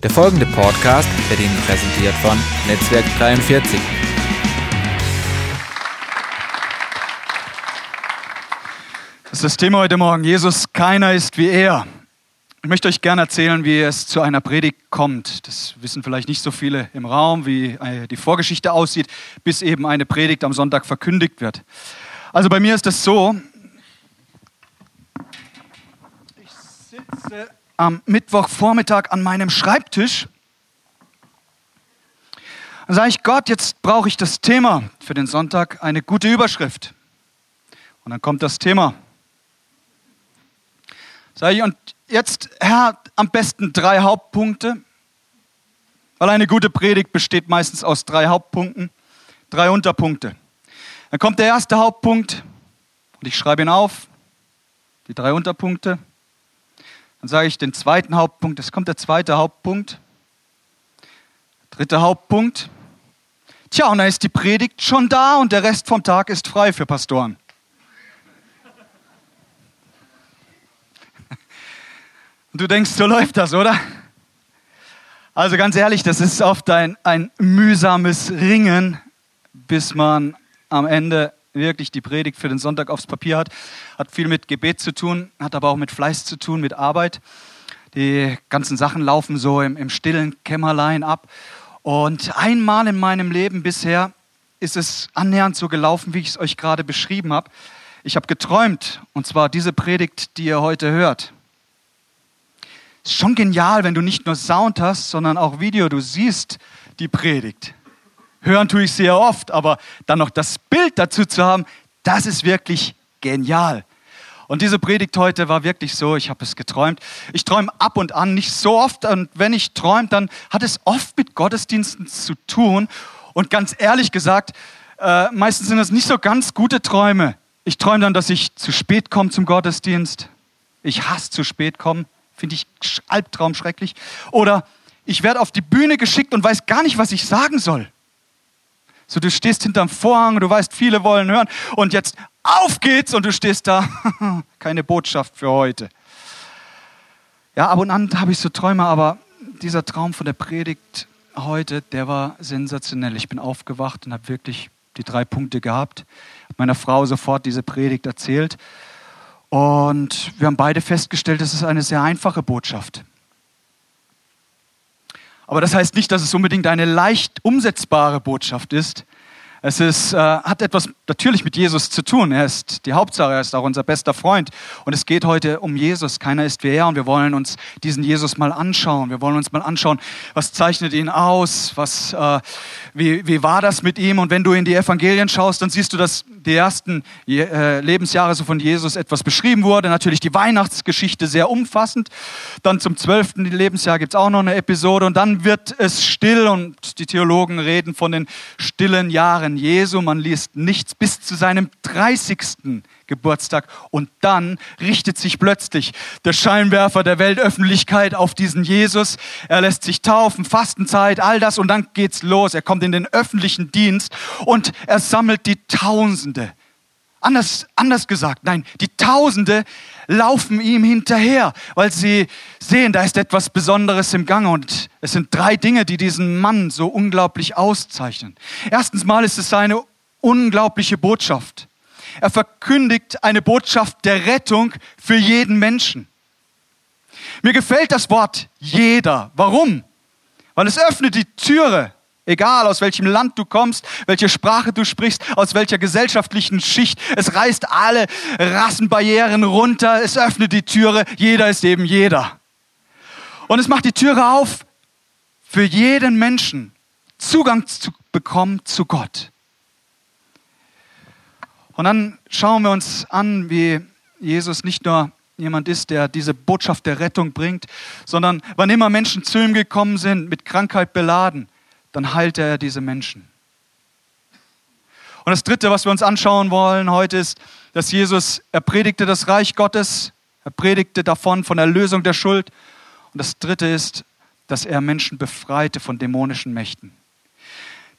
Der folgende Podcast wird Ihnen präsentiert von Netzwerk 43. Das ist das Thema heute Morgen. Jesus, keiner ist wie er. Ich möchte euch gerne erzählen, wie es zu einer Predigt kommt. Das wissen vielleicht nicht so viele im Raum, wie äh, die Vorgeschichte aussieht, bis eben eine Predigt am Sonntag verkündigt wird. Also bei mir ist es so, ich sitze am Mittwochvormittag an meinem Schreibtisch. Dann sage ich, Gott, jetzt brauche ich das Thema für den Sonntag, eine gute Überschrift. Und dann kommt das Thema. Sag ich, und jetzt, Herr, am besten drei Hauptpunkte, weil eine gute Predigt besteht meistens aus drei Hauptpunkten, drei Unterpunkte. Dann kommt der erste Hauptpunkt und ich schreibe ihn auf, die drei Unterpunkte. Dann sage ich den zweiten Hauptpunkt, es kommt der zweite Hauptpunkt, dritte Hauptpunkt. Tja, und dann ist die Predigt schon da und der Rest vom Tag ist frei für Pastoren. Und du denkst, so läuft das, oder? Also ganz ehrlich, das ist oft ein, ein mühsames Ringen, bis man am Ende wirklich die Predigt für den Sonntag aufs Papier hat. Hat viel mit Gebet zu tun, hat aber auch mit Fleiß zu tun, mit Arbeit. Die ganzen Sachen laufen so im, im stillen Kämmerlein ab. Und einmal in meinem Leben bisher ist es annähernd so gelaufen, wie ich es euch gerade beschrieben habe. Ich habe geträumt, und zwar diese Predigt, die ihr heute hört. Ist schon genial, wenn du nicht nur Sound hast, sondern auch Video. Du siehst die Predigt. Hören tue ich sehr oft, aber dann noch das Bild dazu zu haben, das ist wirklich genial. Und diese Predigt heute war wirklich so, ich habe es geträumt. Ich träume ab und an, nicht so oft. Und wenn ich träume, dann hat es oft mit Gottesdiensten zu tun. Und ganz ehrlich gesagt, äh, meistens sind das nicht so ganz gute Träume. Ich träume dann, dass ich zu spät komme zum Gottesdienst. Ich hasse zu spät kommen. Finde ich Albtraum schrecklich. Oder ich werde auf die Bühne geschickt und weiß gar nicht, was ich sagen soll. So, du stehst hinterm Vorhang, du weißt, viele wollen hören und jetzt auf geht's und du stehst da. Keine Botschaft für heute. Ja, ab und an habe ich so Träume, aber dieser Traum von der Predigt heute, der war sensationell. Ich bin aufgewacht und habe wirklich die drei Punkte gehabt. Meiner Frau sofort diese Predigt erzählt und wir haben beide festgestellt, es ist eine sehr einfache Botschaft. Aber das heißt nicht, dass es unbedingt eine leicht umsetzbare Botschaft ist. Es ist, äh, hat etwas natürlich mit Jesus zu tun. Er ist die Hauptsache, er ist auch unser bester Freund. Und es geht heute um Jesus. Keiner ist wie er. Und wir wollen uns diesen Jesus mal anschauen. Wir wollen uns mal anschauen, was zeichnet ihn aus? Was, äh, wie, wie war das mit ihm? Und wenn du in die Evangelien schaust, dann siehst du, dass die ersten äh, Lebensjahre so von Jesus etwas beschrieben wurde. Natürlich die Weihnachtsgeschichte sehr umfassend. Dann zum zwölften Lebensjahr gibt es auch noch eine Episode. Und dann wird es still und die Theologen reden von den stillen Jahren Jahren Jesu, man liest nichts bis zu seinem 30. Geburtstag und dann richtet sich plötzlich der Scheinwerfer der Weltöffentlichkeit auf diesen Jesus. Er lässt sich taufen, Fastenzeit, all das und dann geht's los. Er kommt in den öffentlichen Dienst und er sammelt die Tausende Anders, anders gesagt, nein, die Tausende laufen ihm hinterher, weil sie sehen, da ist etwas Besonderes im Gange. Und es sind drei Dinge, die diesen Mann so unglaublich auszeichnen. Erstens mal ist es seine unglaubliche Botschaft. Er verkündigt eine Botschaft der Rettung für jeden Menschen. Mir gefällt das Wort jeder. Warum? Weil es öffnet die Türe Egal aus welchem Land du kommst, welche Sprache du sprichst, aus welcher gesellschaftlichen Schicht. Es reißt alle Rassenbarrieren runter, es öffnet die Türe, jeder ist eben jeder. Und es macht die Türe auf für jeden Menschen, Zugang zu bekommen zu Gott. Und dann schauen wir uns an, wie Jesus nicht nur jemand ist, der diese Botschaft der Rettung bringt, sondern wann immer Menschen zu ihm gekommen sind, mit Krankheit beladen, dann heilt er diese Menschen. Und das Dritte, was wir uns anschauen wollen heute, ist, dass Jesus, er predigte das Reich Gottes, er predigte davon, von der Lösung der Schuld. Und das Dritte ist, dass er Menschen befreite von dämonischen Mächten.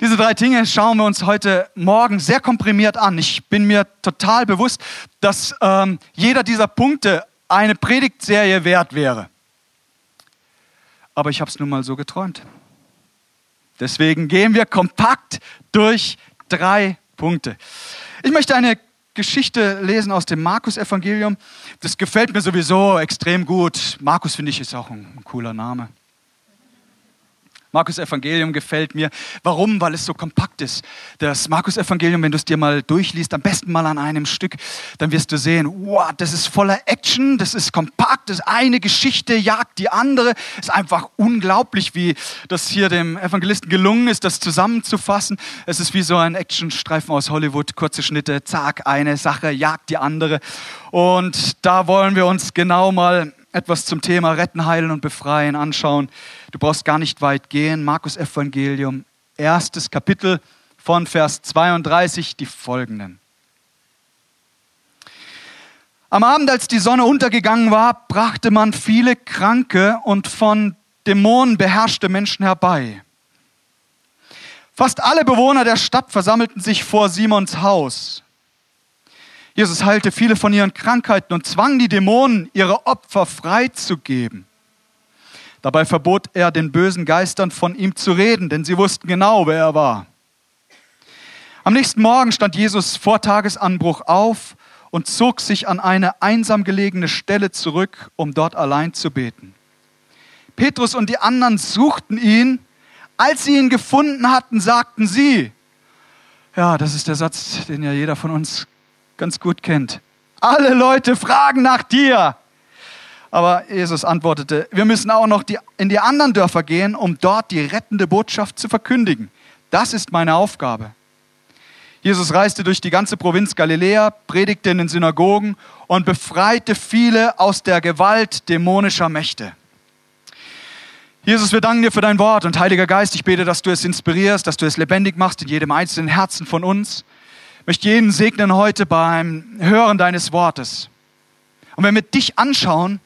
Diese drei Dinge schauen wir uns heute Morgen sehr komprimiert an. Ich bin mir total bewusst, dass ähm, jeder dieser Punkte eine Predigtserie wert wäre. aber ich habe es nun mal so geträumt. Deswegen gehen wir kompakt durch drei Punkte. Ich möchte eine Geschichte lesen aus dem Markus-Evangelium. Das gefällt mir sowieso extrem gut. Markus finde ich ist auch ein, ein cooler Name. Markus Evangelium gefällt mir. Warum? Weil es so kompakt ist. Das Markus Evangelium, wenn du es dir mal durchliest, am besten mal an einem Stück, dann wirst du sehen, wow, das ist voller Action, das ist kompakt, das eine Geschichte jagt die andere. Es ist einfach unglaublich, wie das hier dem Evangelisten gelungen ist, das zusammenzufassen. Es ist wie so ein Actionstreifen aus Hollywood, kurze Schnitte, zack, eine Sache jagt die andere. Und da wollen wir uns genau mal etwas zum Thema Retten, Heilen und Befreien anschauen. Du brauchst gar nicht weit gehen. Markus Evangelium, erstes Kapitel von Vers 32, die folgenden. Am Abend, als die Sonne untergegangen war, brachte man viele kranke und von Dämonen beherrschte Menschen herbei. Fast alle Bewohner der Stadt versammelten sich vor Simons Haus. Jesus heilte viele von ihren Krankheiten und zwang die Dämonen, ihre Opfer freizugeben. Dabei verbot er den bösen Geistern von ihm zu reden, denn sie wussten genau, wer er war. Am nächsten Morgen stand Jesus vor Tagesanbruch auf und zog sich an eine einsam gelegene Stelle zurück, um dort allein zu beten. Petrus und die anderen suchten ihn. Als sie ihn gefunden hatten, sagten sie, ja, das ist der Satz, den ja jeder von uns ganz gut kennt. Alle Leute fragen nach dir. Aber Jesus antwortete, wir müssen auch noch die, in die anderen Dörfer gehen, um dort die rettende Botschaft zu verkündigen. Das ist meine Aufgabe. Jesus reiste durch die ganze Provinz Galiläa, predigte in den Synagogen und befreite viele aus der Gewalt dämonischer Mächte. Jesus, wir danken dir für dein Wort und Heiliger Geist, ich bete, dass du es inspirierst, dass du es lebendig machst in jedem einzelnen Herzen von uns möchte jeden segnen heute beim Hören deines Wortes. Und wenn wir dich anschauen,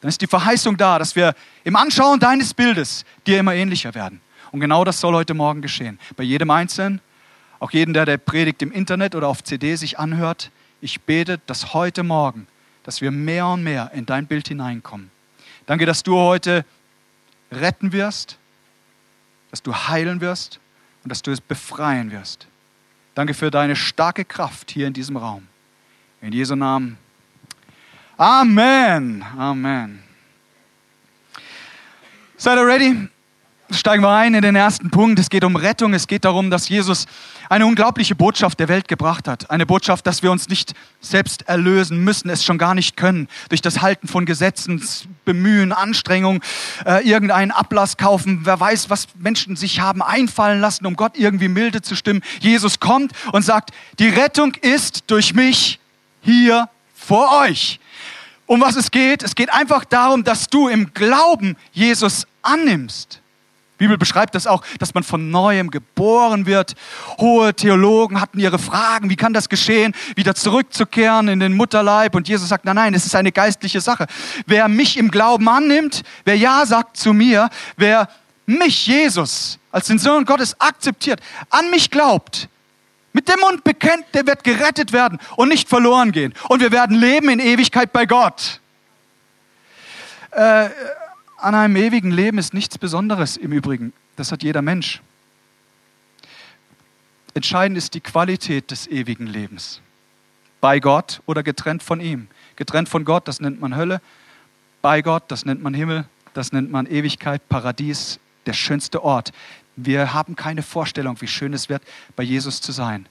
dann ist die Verheißung da, dass wir im Anschauen deines Bildes dir immer ähnlicher werden. Und genau das soll heute Morgen geschehen. Bei jedem Einzelnen, auch jeden, der der Predigt im Internet oder auf CD sich anhört. Ich bete, dass heute Morgen, dass wir mehr und mehr in dein Bild hineinkommen. Danke, dass du heute retten wirst, dass du heilen wirst und dass du es befreien wirst. Danke für deine starke Kraft hier in diesem Raum. In Jesu Namen. Amen. Amen. Seid ihr ready? Steigen wir ein in den ersten Punkt. Es geht um Rettung. Es geht darum, dass Jesus eine unglaubliche Botschaft der Welt gebracht hat. Eine Botschaft, dass wir uns nicht selbst erlösen müssen, es schon gar nicht können. Durch das Halten von Gesetzen, Bemühen, Anstrengung, äh, irgendeinen Ablass kaufen. Wer weiß, was Menschen sich haben einfallen lassen, um Gott irgendwie milde zu stimmen. Jesus kommt und sagt, die Rettung ist durch mich hier vor euch. Um was es geht? Es geht einfach darum, dass du im Glauben Jesus annimmst. Bibel beschreibt das auch, dass man von neuem geboren wird. Hohe Theologen hatten ihre Fragen, wie kann das geschehen, wieder zurückzukehren in den Mutterleib. Und Jesus sagt, nein, nein, es ist eine geistliche Sache. Wer mich im Glauben annimmt, wer Ja sagt zu mir, wer mich, Jesus, als den Sohn Gottes akzeptiert, an mich glaubt, mit dem Mund bekennt, der wird gerettet werden und nicht verloren gehen. Und wir werden leben in Ewigkeit bei Gott. Äh, an einem ewigen Leben ist nichts Besonderes im Übrigen. Das hat jeder Mensch. Entscheidend ist die Qualität des ewigen Lebens. Bei Gott oder getrennt von ihm. Getrennt von Gott, das nennt man Hölle. Bei Gott, das nennt man Himmel. Das nennt man Ewigkeit, Paradies, der schönste Ort. Wir haben keine Vorstellung, wie schön es wird, bei Jesus zu sein.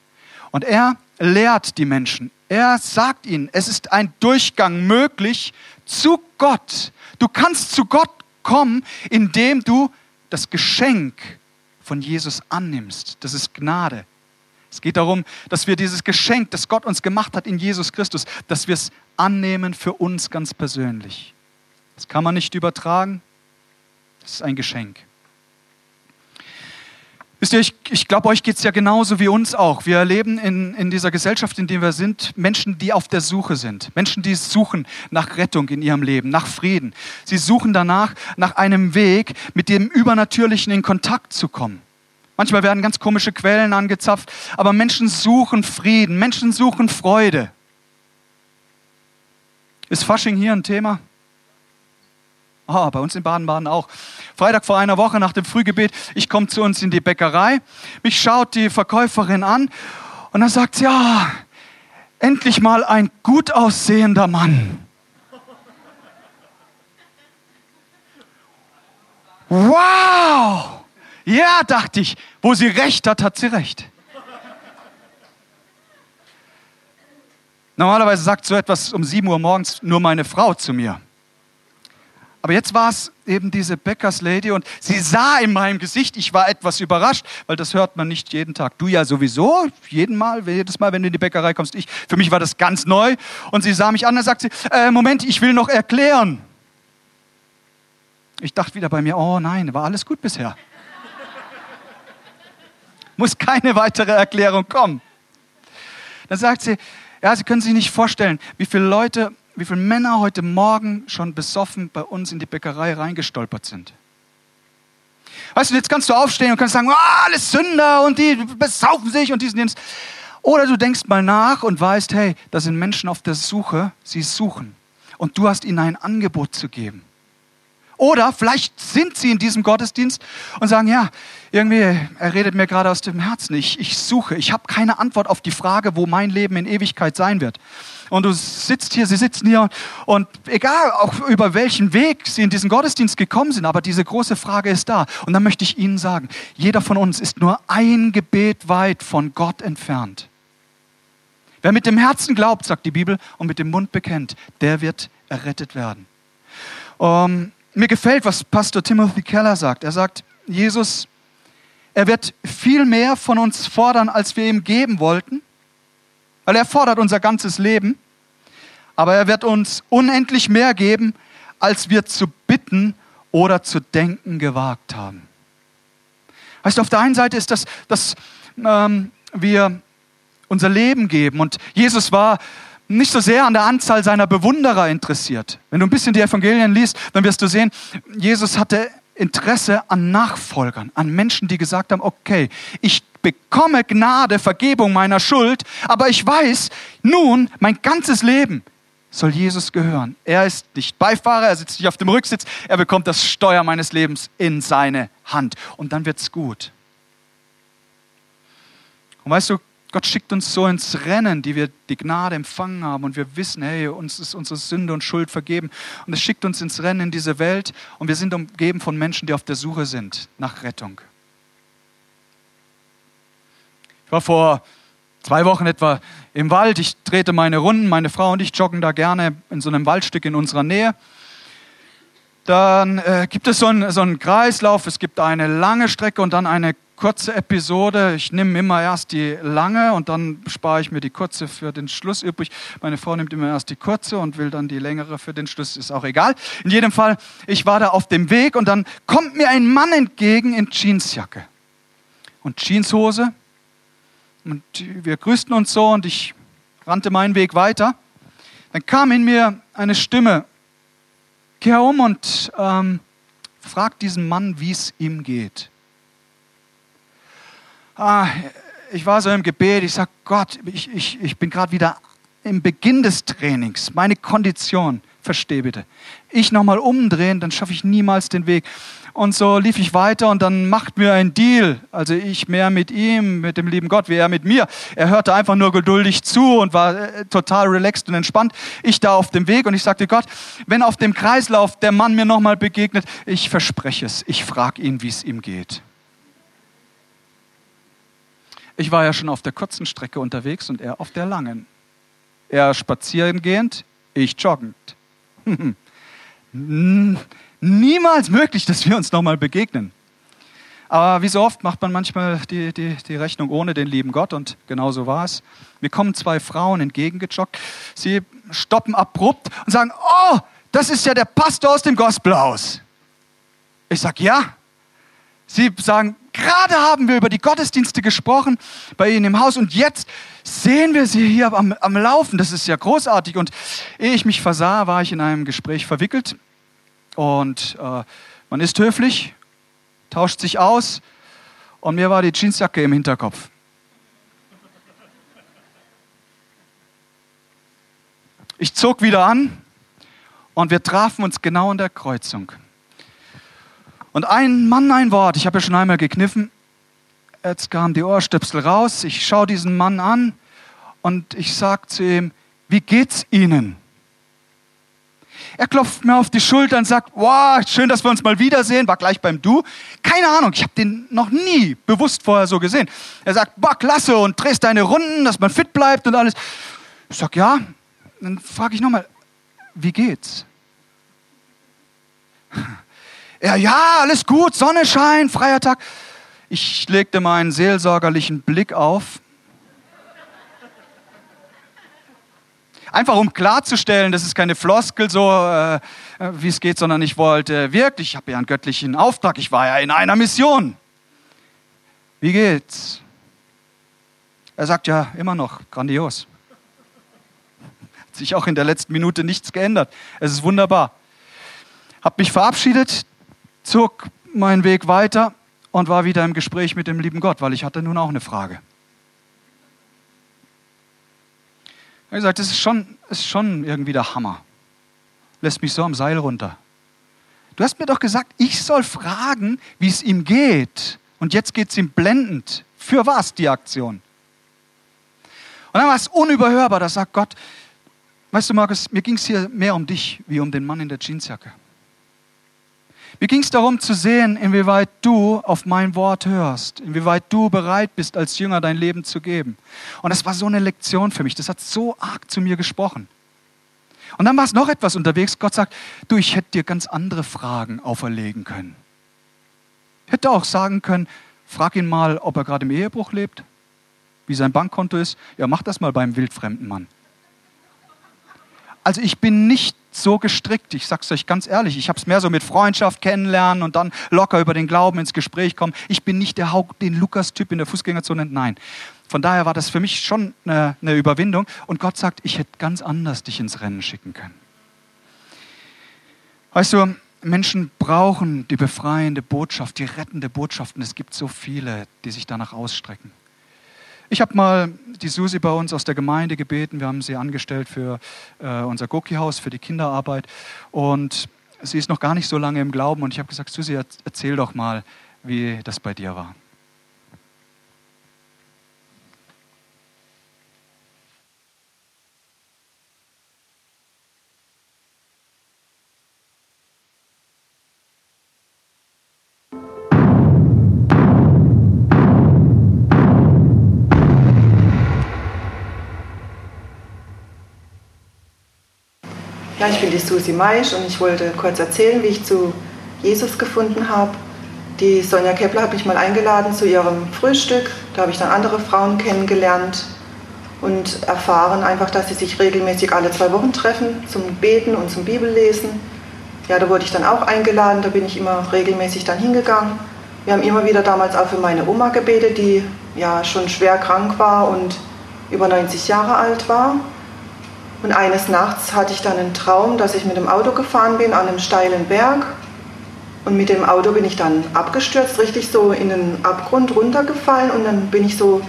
Und er lehrt die Menschen. Er sagt ihnen, es ist ein Durchgang möglich zu Gott. Du kannst zu Gott kommen, indem du das Geschenk von Jesus annimmst. Das ist Gnade. Es geht darum, dass wir dieses Geschenk, das Gott uns gemacht hat in Jesus Christus, dass wir es annehmen für uns ganz persönlich. Das kann man nicht übertragen. Das ist ein Geschenk. Wisst ihr, ich, ich glaube, euch geht es ja genauso wie uns auch. Wir erleben in, in dieser Gesellschaft, in der wir sind, Menschen, die auf der Suche sind. Menschen, die suchen nach Rettung in ihrem Leben, nach Frieden. Sie suchen danach, nach einem Weg, mit dem Übernatürlichen in Kontakt zu kommen. Manchmal werden ganz komische Quellen angezapft, aber Menschen suchen Frieden, Menschen suchen Freude. Ist Fasching hier ein Thema? Oh, bei uns in Baden-Baden auch. Freitag vor einer Woche nach dem Frühgebet, ich komme zu uns in die Bäckerei. Mich schaut die Verkäuferin an und dann sagt sie, ja, endlich mal ein gut aussehender Mann. Wow! Ja, dachte ich, wo sie recht hat, hat sie recht. Normalerweise sagt so etwas um 7 Uhr morgens nur meine Frau zu mir. Aber jetzt war es eben diese Bäckerslady und sie sah in meinem Gesicht, ich war etwas überrascht, weil das hört man nicht jeden Tag. Du ja sowieso, jeden Mal, jedes Mal, wenn du in die Bäckerei kommst, ich. Für mich war das ganz neu. Und sie sah mich an und sagte, äh, Moment, ich will noch erklären. Ich dachte wieder bei mir, oh nein, war alles gut bisher. Muss keine weitere Erklärung kommen. Dann sagt sie, ja, Sie können sich nicht vorstellen, wie viele Leute, wie viele Männer heute Morgen schon besoffen bei uns in die Bäckerei reingestolpert sind. Weißt du, jetzt kannst du aufstehen und kannst sagen, oh, alles Sünder und die besaufen sich und diesen, jenes. Oder du denkst mal nach und weißt, hey, da sind Menschen auf der Suche, sie suchen. Und du hast ihnen ein Angebot zu geben. Oder vielleicht sind sie in diesem Gottesdienst und sagen, ja, irgendwie, er redet mir gerade aus dem Herzen. Ich, ich suche, ich habe keine Antwort auf die Frage, wo mein Leben in Ewigkeit sein wird. Und du sitzt hier, sie sitzen hier und egal auch über welchen Weg sie in diesen Gottesdienst gekommen sind, aber diese große Frage ist da. Und dann möchte ich Ihnen sagen, jeder von uns ist nur ein Gebet weit von Gott entfernt. Wer mit dem Herzen glaubt, sagt die Bibel, und mit dem Mund bekennt, der wird errettet werden. Um, ähm, mir gefällt, was Pastor Timothy Keller sagt. Er sagt, Jesus, er wird viel mehr von uns fordern, als wir ihm geben wollten, weil er fordert unser ganzes Leben, aber er wird uns unendlich mehr geben, als wir zu bitten oder zu denken gewagt haben. Weißt du, auf der einen Seite ist das, dass ähm, wir unser Leben geben und Jesus war nicht so sehr an der Anzahl seiner Bewunderer interessiert. Wenn du ein bisschen die Evangelien liest, dann wirst du sehen, Jesus hatte Interesse an Nachfolgern, an Menschen, die gesagt haben, okay, ich bekomme Gnade, Vergebung meiner Schuld, aber ich weiß, nun, mein ganzes Leben soll Jesus gehören. Er ist nicht Beifahrer, er sitzt nicht auf dem Rücksitz, er bekommt das Steuer meines Lebens in seine Hand und dann wird's gut. Und weißt du, Gott schickt uns so ins Rennen, die wir die Gnade empfangen haben und wir wissen, hey, uns ist unsere Sünde und Schuld vergeben. Und es schickt uns ins Rennen in diese Welt und wir sind umgeben von Menschen, die auf der Suche sind nach Rettung. Ich war vor zwei Wochen etwa im Wald. Ich drehte meine Runden. Meine Frau und ich joggen da gerne in so einem Waldstück in unserer Nähe. Dann äh, gibt es so einen, so einen Kreislauf. Es gibt eine lange Strecke und dann eine kurze Episode. Ich nehme immer erst die lange und dann spare ich mir die kurze für den Schluss übrig. Meine Frau nimmt immer erst die kurze und will dann die längere für den Schluss. Ist auch egal. In jedem Fall, ich war da auf dem Weg und dann kommt mir ein Mann entgegen in Jeansjacke und Jeanshose. Und wir grüßten uns so und ich rannte meinen Weg weiter. Dann kam in mir eine Stimme. Kehr um und ähm, frag diesen Mann, wie es ihm geht ah, ich war so im Gebet, ich sage, Gott, ich, ich, ich bin gerade wieder im Beginn des Trainings, meine Kondition, verstehe bitte. Ich nochmal umdrehen, dann schaffe ich niemals den Weg. Und so lief ich weiter und dann macht mir ein Deal. Also ich mehr mit ihm, mit dem lieben Gott, wie er mit mir. Er hörte einfach nur geduldig zu und war äh, total relaxed und entspannt. Ich da auf dem Weg und ich sagte Gott, wenn auf dem Kreislauf der Mann mir nochmal begegnet, ich verspreche es, ich frage ihn, wie es ihm geht. Ich war ja schon auf der kurzen Strecke unterwegs und er auf der langen. Er spazieren gehend, ich joggend. Niemals möglich, dass wir uns nochmal begegnen. Aber wie so oft macht man manchmal die, die, die Rechnung ohne den lieben Gott und genau so war es. Mir kommen zwei Frauen entgegengejoggt. Sie stoppen abrupt und sagen, oh, das ist ja der Pastor aus dem Gospelhaus. Ich sage, ja. Sie sagen, Gerade haben wir über die Gottesdienste gesprochen bei Ihnen im Haus und jetzt sehen wir Sie hier am, am Laufen. Das ist ja großartig. Und ehe ich mich versah, war ich in einem Gespräch verwickelt. Und äh, man ist höflich, tauscht sich aus und mir war die Jeansjacke im Hinterkopf. Ich zog wieder an Und wir trafen uns genau an der Kreuzung. Und ein Mann, ein Wort, ich habe ja schon einmal gekniffen, jetzt kamen die Ohrstöpsel raus, ich schaue diesen Mann an und ich sage zu ihm, wie geht's Ihnen? Er klopft mir auf die Schulter und sagt, wow, schön, dass wir uns mal wiedersehen, war gleich beim Du. Keine Ahnung, ich habe den noch nie bewusst vorher so gesehen. Er sagt, boah, klasse und drehst deine Runden, dass man fit bleibt und alles. Ich sag, ja. Dann frage ich nochmal, wie geht's? Er, ja, alles gut, Sonne scheint, freier Tag. Ich legte meinen seelsorgerlichen Blick auf. Einfach um klarzustellen, das ist keine Floskel so, äh, wie es geht, sondern ich wollte wirklich, ich habe ja einen göttlichen Auftrag, ich war ja in einer Mission. Wie geht's? Er sagt ja immer noch, grandios. Hat sich auch in der letzten Minute nichts geändert. Es ist wunderbar. Hab mich verabschiedet, zog meinen Weg weiter und war wieder im Gespräch mit dem lieben Gott, weil ich hatte nun auch eine Frage. Er hat gesagt, das ist schon, ist schon irgendwie der Hammer. Lässt mich so am Seil runter. Du hast mir doch gesagt, ich soll fragen, wie es ihm geht. Und jetzt geht es ihm blendend. Für was die Aktion? Und dann war es unüberhörbar, da sagt Gott, weißt du Markus, mir ging es hier mehr um dich wie um den Mann in der Jeansjacke. Mir ging es darum zu sehen, inwieweit du auf mein Wort hörst, inwieweit du bereit bist, als Jünger dein Leben zu geben. Und das war so eine Lektion für mich. Das hat so arg zu mir gesprochen. Und dann war es noch etwas unterwegs. Gott sagt, du, ich hätte dir ganz andere Fragen auferlegen können. Ich hätte auch sagen können, frag ihn mal, ob er gerade im Ehebruch lebt, wie sein Bankkonto ist. Ja, mach das mal beim wildfremden Mann. Also ich bin nicht so gestrickt. Ich sage es euch ganz ehrlich, ich habe es mehr so mit Freundschaft kennenlernen und dann locker über den Glauben ins Gespräch kommen. Ich bin nicht der Haupt, den Lukas-Typ in der Fußgängerzone, nein. Von daher war das für mich schon eine, eine Überwindung. Und Gott sagt, ich hätte ganz anders dich ins Rennen schicken können. Weißt du, Menschen brauchen die befreiende Botschaft, die rettende Botschaft. Und es gibt so viele, die sich danach ausstrecken. Ich habe mal die Susi bei uns aus der Gemeinde gebeten. Wir haben sie angestellt für äh, unser Goki-Haus, für die Kinderarbeit. Und sie ist noch gar nicht so lange im Glauben. Und ich habe gesagt, Susi, erzähl doch mal, wie das bei dir war. Susi Maisch und ich wollte kurz erzählen, wie ich zu Jesus gefunden habe. Die Sonja Kepler hat mich mal eingeladen zu ihrem Frühstück. Da habe ich dann andere Frauen kennengelernt und erfahren einfach, dass sie sich regelmäßig alle zwei Wochen treffen zum Beten und zum Bibellesen. Ja, da wurde ich dann auch eingeladen, da bin ich immer regelmäßig dann hingegangen. Wir haben immer wieder damals auch für meine Oma gebetet, die ja schon schwer krank war und über 90 Jahre alt war. Und eines Nachts hatte ich dann einen Traum, dass ich mit dem Auto gefahren bin an einem steilen Berg. Und mit dem Auto bin ich dann abgestürzt, richtig so in den Abgrund runtergefallen. Und dann bin ich so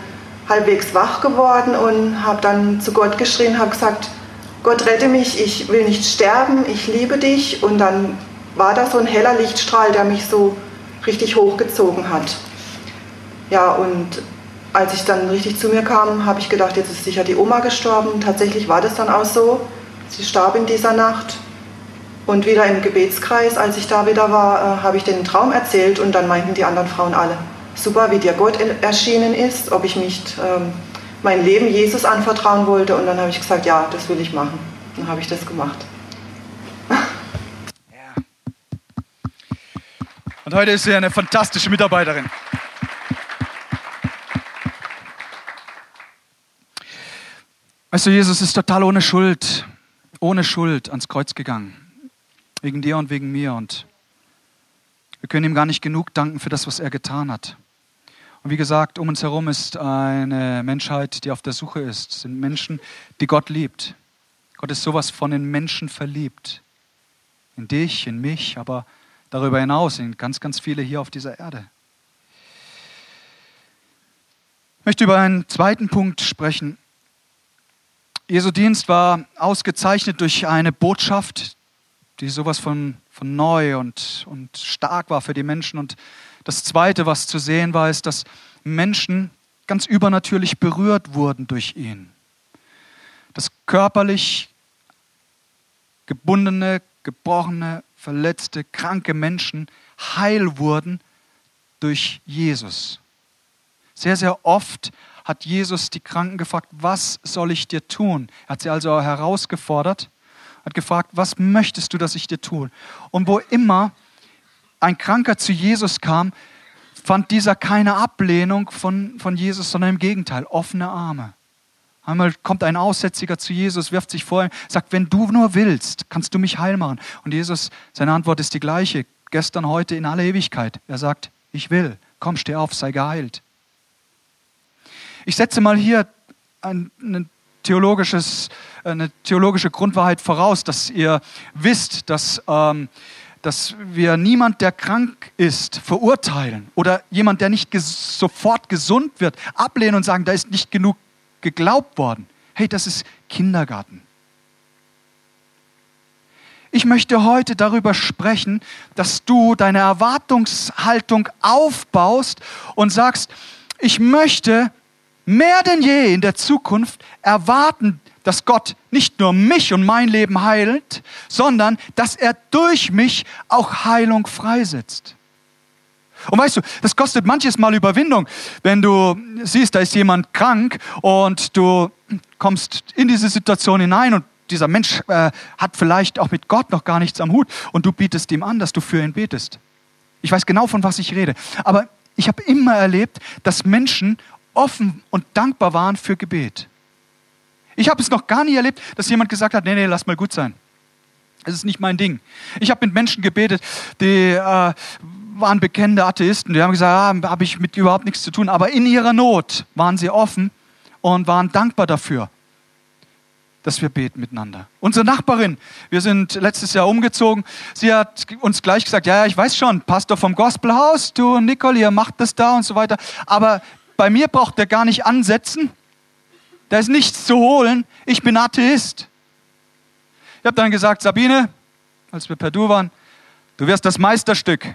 halbwegs wach geworden und habe dann zu Gott geschrien, habe gesagt, Gott rette mich, ich will nicht sterben, ich liebe dich. Und dann war da so ein heller Lichtstrahl, der mich so richtig hochgezogen hat. Ja, und als ich dann richtig zu mir kam, habe ich gedacht, jetzt ist sicher die Oma gestorben. Tatsächlich war das dann auch so. Sie starb in dieser Nacht. Und wieder im Gebetskreis, als ich da wieder war, äh, habe ich den Traum erzählt und dann meinten die anderen Frauen alle, super, wie dir Gott erschienen ist, ob ich nicht ähm, mein Leben Jesus anvertrauen wollte. Und dann habe ich gesagt, ja, das will ich machen. Dann habe ich das gemacht. Und heute ist sie eine fantastische Mitarbeiterin. Weißt du, Jesus ist total ohne Schuld, ohne Schuld ans Kreuz gegangen. Wegen dir und wegen mir. Und wir können ihm gar nicht genug danken für das, was er getan hat. Und wie gesagt, um uns herum ist eine Menschheit, die auf der Suche ist. Es sind Menschen, die Gott liebt. Gott ist sowas von den Menschen verliebt. In dich, in mich, aber darüber hinaus in ganz, ganz viele hier auf dieser Erde. Ich möchte über einen zweiten Punkt sprechen, Jesu Dienst war ausgezeichnet durch eine Botschaft, die sowas von, von neu und, und stark war für die Menschen. Und das Zweite, was zu sehen war, ist, dass Menschen ganz übernatürlich berührt wurden durch ihn. Dass körperlich gebundene, gebrochene, verletzte, kranke Menschen heil wurden durch Jesus. Sehr, sehr oft hat Jesus die Kranken gefragt, was soll ich dir tun? Er hat sie also herausgefordert, hat gefragt, was möchtest du, dass ich dir tue? Und wo immer ein Kranker zu Jesus kam, fand dieser keine Ablehnung von, von Jesus, sondern im Gegenteil, offene Arme. Einmal kommt ein Aussätziger zu Jesus, wirft sich vor ihm, sagt, wenn du nur willst, kannst du mich heil machen. Und Jesus, seine Antwort ist die gleiche, gestern, heute, in aller Ewigkeit. Er sagt, ich will, komm, steh auf, sei geheilt. Ich setze mal hier ein, ein theologisches, eine theologische Grundwahrheit voraus, dass ihr wisst, dass, ähm, dass wir niemand, der krank ist, verurteilen oder jemand, der nicht ges sofort gesund wird, ablehnen und sagen, da ist nicht genug geglaubt worden. Hey, das ist Kindergarten. Ich möchte heute darüber sprechen, dass du deine Erwartungshaltung aufbaust und sagst, ich möchte mehr denn je in der Zukunft erwarten, dass Gott nicht nur mich und mein Leben heilt, sondern dass er durch mich auch Heilung freisetzt. Und weißt du, das kostet manches Mal Überwindung, wenn du siehst, da ist jemand krank und du kommst in diese Situation hinein und dieser Mensch äh, hat vielleicht auch mit Gott noch gar nichts am Hut und du bietest ihm an, dass du für ihn betest. Ich weiß genau, von was ich rede. Aber ich habe immer erlebt, dass Menschen offen und dankbar waren für Gebet. Ich habe es noch gar nie erlebt, dass jemand gesagt hat, nee, nee, lass mal gut sein. Es ist nicht mein Ding. Ich habe mit Menschen gebetet, die äh, waren bekennende Atheisten. Die haben gesagt, ah, habe ich mit überhaupt nichts zu tun. Aber in ihrer Not waren sie offen und waren dankbar dafür, dass wir beten miteinander. Unsere Nachbarin, wir sind letztes Jahr umgezogen, sie hat uns gleich gesagt, ja, ja, ich weiß schon, Pastor vom Gospelhaus, du Nicole, ihr macht das da und so weiter. Aber bei mir braucht er gar nicht ansetzen. Da ist nichts zu holen. Ich bin Atheist. Ich habe dann gesagt, Sabine, als wir per Du waren, du wirst das Meisterstück.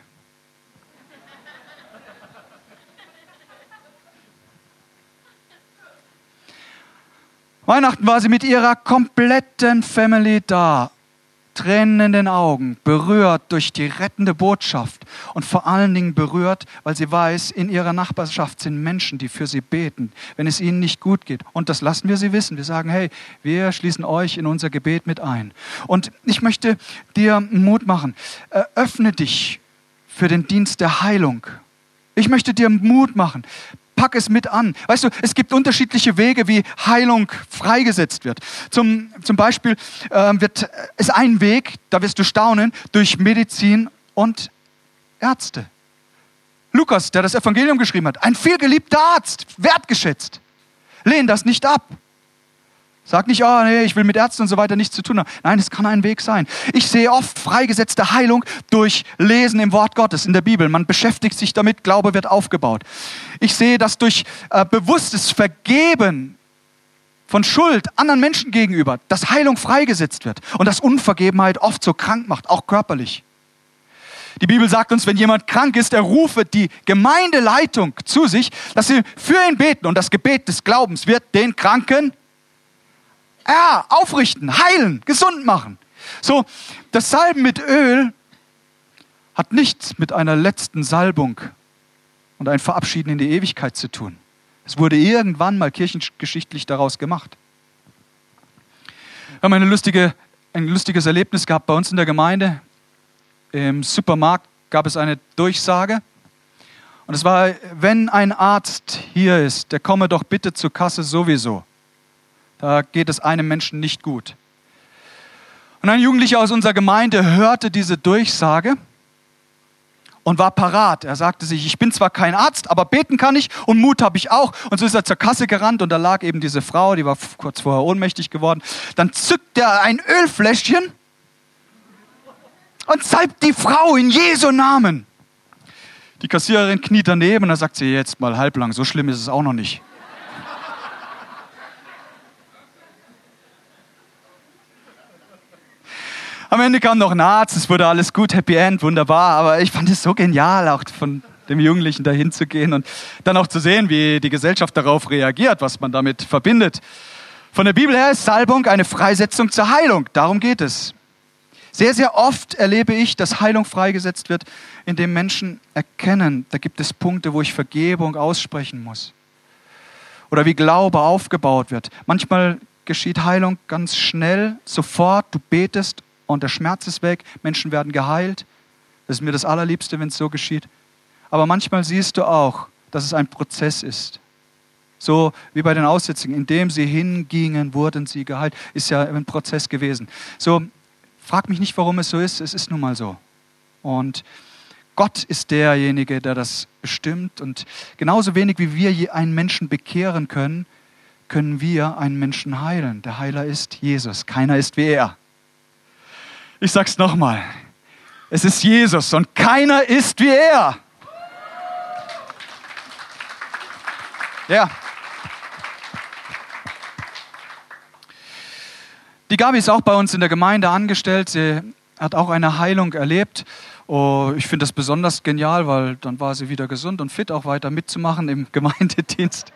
Weihnachten war sie mit ihrer kompletten Family da. Tränen in den Augen, berührt durch die rettende Botschaft und vor allen Dingen berührt, weil sie weiß, in ihrer Nachbarschaft sind Menschen, die für sie beten, wenn es ihnen nicht gut geht. Und das lassen wir sie wissen. Wir sagen, hey, wir schließen euch in unser Gebet mit ein. Und ich möchte dir Mut machen. Öffne dich für den Dienst der Heilung. Ich möchte dir Mut machen pack es mit an. Weißt du, es gibt unterschiedliche Wege, wie Heilung freigesetzt wird. Zum, zum Beispiel äh, wird es ein Weg, da wirst du staunen, durch Medizin und Ärzte. Lukas, der das Evangelium geschrieben hat, ein vielgeliebter Arzt, wertgeschätzt. Lehn das nicht ab. Sag nicht, oh nee, ich will mit Ärzten und so weiter nichts zu tun haben. Nein, es kann ein Weg sein. Ich sehe oft freigesetzte Heilung durch Lesen im Wort Gottes, in der Bibel. Man beschäftigt sich damit, Glaube wird aufgebaut. Ich sehe das durch äh, bewusstes Vergeben von Schuld anderen Menschen gegenüber, dass Heilung freigesetzt wird und dass Unvergebenheit oft so krank macht, auch körperlich. Die Bibel sagt uns, wenn jemand krank ist, er rufe die Gemeindeleitung zu sich, dass sie für ihn beten und das Gebet des Glaubens wird den Kranken ja, aufrichten, heilen, gesund machen. So, das Salben mit Öl hat nichts mit einer letzten Salbung und ein Verabschieden in die Ewigkeit zu tun. Es wurde irgendwann mal kirchengeschichtlich daraus gemacht. Wir haben eine lustige, ein lustiges Erlebnis gehabt bei uns in der Gemeinde. Im Supermarkt gab es eine Durchsage. Und es war, wenn ein Arzt hier ist, der komme doch bitte zur Kasse sowieso. Da geht es einem Menschen nicht gut. Und ein Jugendlicher aus unserer Gemeinde hörte diese Durchsage und war parat. Er sagte sich, ich bin zwar kein Arzt, aber beten kann ich und Mut habe ich auch. Und so ist er zur Kasse gerannt und da lag eben diese Frau, die war kurz vorher ohnmächtig geworden. Dann zückt er ein Ölfläschchen und salbt die Frau in Jesu Namen. Die Kassiererin kniet daneben und dann sagt sie, jetzt mal halblang, so schlimm ist es auch noch nicht. Am Ende kam noch ein Arzt, es wurde alles gut, Happy End, wunderbar. Aber ich fand es so genial, auch von dem Jugendlichen dahin zu gehen und dann auch zu sehen, wie die Gesellschaft darauf reagiert, was man damit verbindet. Von der Bibel her ist Salbung eine Freisetzung zur Heilung. Darum geht es. Sehr, sehr oft erlebe ich, dass Heilung freigesetzt wird, indem Menschen erkennen, da gibt es Punkte, wo ich Vergebung aussprechen muss. Oder wie Glaube aufgebaut wird. Manchmal geschieht Heilung ganz schnell, sofort, du betest und der Schmerz ist weg, Menschen werden geheilt. Das ist mir das Allerliebste, wenn es so geschieht. Aber manchmal siehst du auch, dass es ein Prozess ist. So wie bei den Aussätzigen, indem sie hingingen, wurden sie geheilt. Ist ja ein Prozess gewesen. So, frag mich nicht, warum es so ist. Es ist nun mal so. Und Gott ist derjenige, der das bestimmt. Und genauso wenig wie wir einen Menschen bekehren können, können wir einen Menschen heilen. Der Heiler ist Jesus. Keiner ist wie er. Ich sag's nochmal. Es ist Jesus und keiner ist wie er. Ja. Die Gabi ist auch bei uns in der Gemeinde angestellt. Sie hat auch eine Heilung erlebt. Oh, ich finde das besonders genial, weil dann war sie wieder gesund und fit, auch weiter mitzumachen im Gemeindedienst.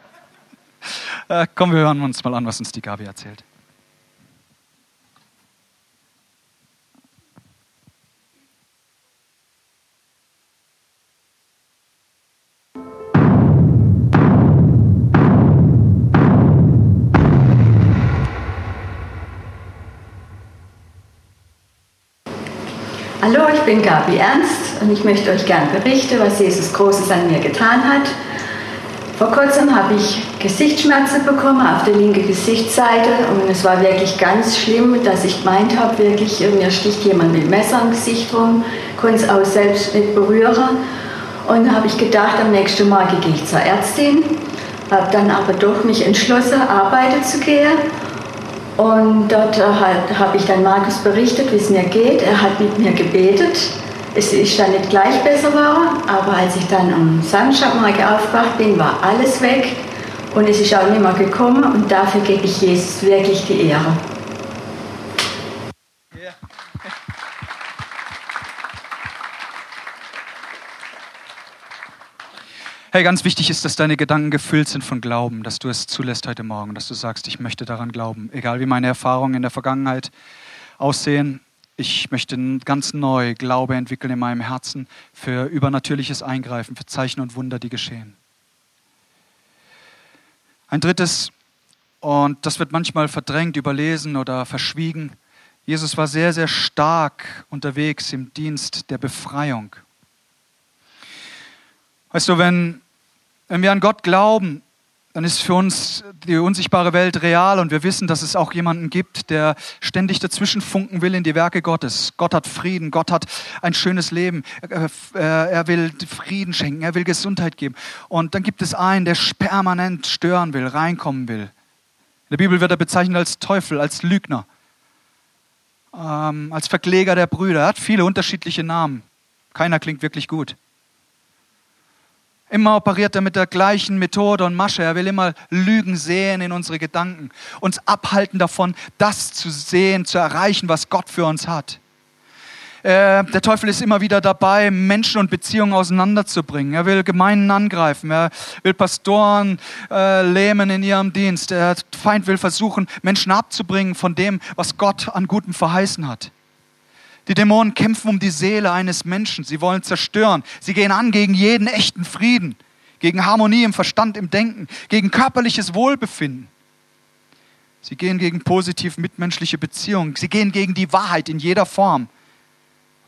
Äh, komm, wir hören uns mal an, was uns die Gabi erzählt. Hallo, ich bin Gabi Ernst und ich möchte euch gern berichten, was Jesus Großes an mir getan hat. Vor kurzem habe ich Gesichtsschmerzen bekommen auf der linken Gesichtsseite und es war wirklich ganz schlimm, dass ich gemeint habe, wirklich, mir sticht jemand mit Messer im Gesicht rum, konnte es auch selbst nicht berühren. Und da habe ich gedacht, am nächsten Morgen gehe ich zur Ärztin, habe dann aber doch mich entschlossen, arbeiten zu gehen und dort äh, habe ich dann Markus berichtet, wie es mir geht. Er hat mit mir gebetet. Es ist dann nicht gleich besser war, aber als ich dann am Samstagmorgen aufgewacht bin, war alles weg und es ist auch nicht mehr gekommen und dafür gebe ich Jesus wirklich die Ehre. Hey, ganz wichtig ist, dass deine Gedanken gefüllt sind von Glauben, dass du es zulässt heute Morgen, dass du sagst, ich möchte daran glauben. Egal wie meine Erfahrungen in der Vergangenheit aussehen, ich möchte ganz neu Glaube entwickeln in meinem Herzen für übernatürliches Eingreifen, für Zeichen und Wunder, die geschehen. Ein drittes, und das wird manchmal verdrängt, überlesen oder verschwiegen. Jesus war sehr, sehr stark unterwegs im Dienst der Befreiung. Weißt du, wenn, wenn wir an Gott glauben, dann ist für uns die unsichtbare Welt real und wir wissen, dass es auch jemanden gibt, der ständig dazwischen funken will in die Werke Gottes. Gott hat Frieden, Gott hat ein schönes Leben, er will Frieden schenken, er will Gesundheit geben. Und dann gibt es einen, der permanent stören will, reinkommen will. In der Bibel wird er bezeichnet als Teufel, als Lügner, ähm, als Verkläger der Brüder. Er hat viele unterschiedliche Namen. Keiner klingt wirklich gut. Immer operiert er mit der gleichen Methode und Masche. Er will immer Lügen sehen in unsere Gedanken, uns abhalten davon, das zu sehen, zu erreichen, was Gott für uns hat. Äh, der Teufel ist immer wieder dabei, Menschen und Beziehungen auseinanderzubringen. Er will Gemeinden angreifen. Er will Pastoren äh, lähmen in ihrem Dienst. Der Feind will versuchen, Menschen abzubringen von dem, was Gott an Gutem verheißen hat. Die Dämonen kämpfen um die Seele eines Menschen. Sie wollen zerstören. Sie gehen an gegen jeden echten Frieden, gegen Harmonie im Verstand, im Denken, gegen körperliches Wohlbefinden. Sie gehen gegen positiv mitmenschliche Beziehungen. Sie gehen gegen die Wahrheit in jeder Form.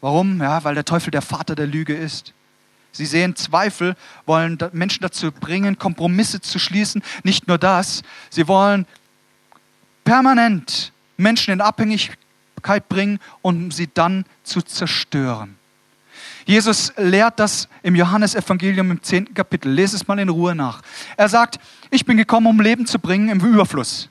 Warum? Ja, weil der Teufel der Vater der Lüge ist. Sie sehen Zweifel, wollen Menschen dazu bringen, Kompromisse zu schließen. Nicht nur das, sie wollen permanent Menschen in Abhängigkeit Dankbarkeit bringen, um sie dann zu zerstören. Jesus lehrt das im Johannesevangelium im 10. Kapitel. Lese es mal in Ruhe nach. Er sagt, ich bin gekommen, um Leben zu bringen im Überfluss.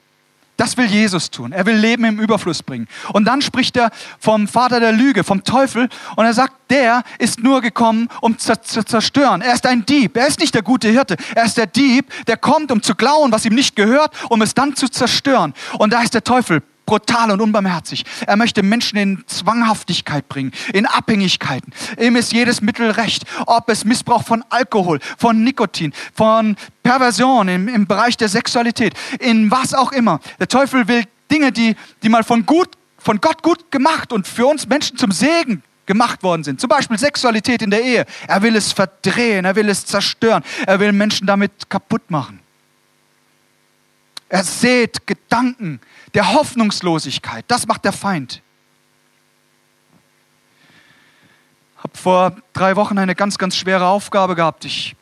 Das will Jesus tun. Er will Leben im Überfluss bringen. Und dann spricht er vom Vater der Lüge, vom Teufel. Und er sagt, der ist nur gekommen, um zu, zu, zerstören. Er ist ein Dieb. Er ist nicht der gute Hirte. Er ist der Dieb, der kommt, um zu klauen, was ihm nicht gehört, um es dann zu zerstören. Und da ist der Teufel brutal und unbarmherzig. Er möchte Menschen in Zwanghaftigkeit bringen, in Abhängigkeiten. Ihm ist jedes Mittel recht, ob es Missbrauch von Alkohol, von Nikotin, von Perversion im, im Bereich der Sexualität, in was auch immer. Der Teufel will Dinge, die, die mal von, gut, von Gott gut gemacht und für uns Menschen zum Segen gemacht worden sind. Zum Beispiel Sexualität in der Ehe. Er will es verdrehen, er will es zerstören, er will Menschen damit kaputt machen. Er sät Gedanken der Hoffnungslosigkeit. Das macht der Feind. Ich habe vor drei Wochen eine ganz, ganz schwere Aufgabe gehabt. Ich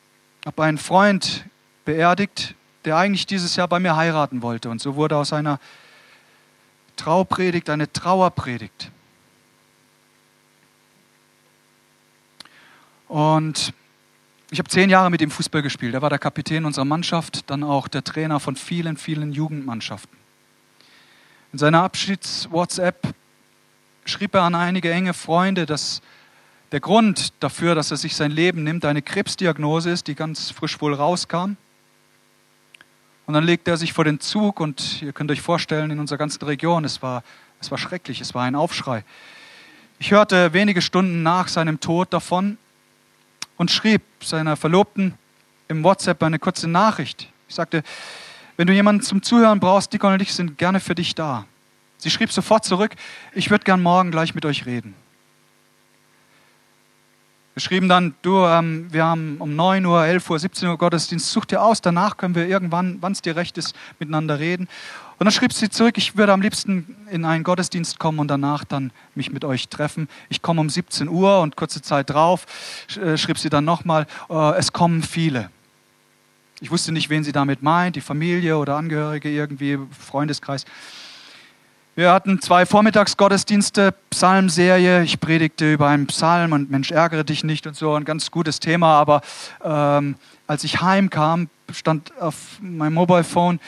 habe einen Freund beerdigt, der eigentlich dieses Jahr bei mir heiraten wollte. Und so wurde aus einer Traupredigt eine Trauerpredigt. Und ich habe zehn Jahre mit ihm Fußball gespielt. Er war der Kapitän unserer Mannschaft, dann auch der Trainer von vielen, vielen Jugendmannschaften. In seiner Abschieds-WhatsApp schrieb er an einige enge Freunde, dass der Grund dafür, dass er sich sein Leben nimmt, eine Krebsdiagnose ist, die ganz frisch wohl rauskam. Und dann legte er sich vor den Zug und ihr könnt euch vorstellen, in unserer ganzen Region, es war, es war schrecklich, es war ein Aufschrei. Ich hörte wenige Stunden nach seinem Tod davon und schrieb seiner Verlobten im WhatsApp eine kurze Nachricht. Ich sagte, wenn du jemanden zum Zuhören brauchst, Nicole und ich sind gerne für dich da. Sie schrieb sofort zurück, ich würde gern morgen gleich mit euch reden. Wir schrieben dann, du, ähm, wir haben um 9 Uhr, 11 Uhr, 17 Uhr Gottesdienst, such dir aus, danach können wir irgendwann, wann es dir recht ist, miteinander reden. Und dann schrieb sie zurück, ich würde am liebsten in einen Gottesdienst kommen und danach dann mich mit euch treffen. Ich komme um 17 Uhr und kurze Zeit drauf äh, schrieb sie dann nochmal, äh, es kommen viele. Ich wusste nicht, wen sie damit meint, die Familie oder Angehörige irgendwie, Freundeskreis. Wir hatten zwei Vormittagsgottesdienste, Psalmserie. Ich predigte über einen Psalm und Mensch, ärgere dich nicht und so, ein ganz gutes Thema. Aber ähm, als ich heimkam, stand auf meinem Mobile Phone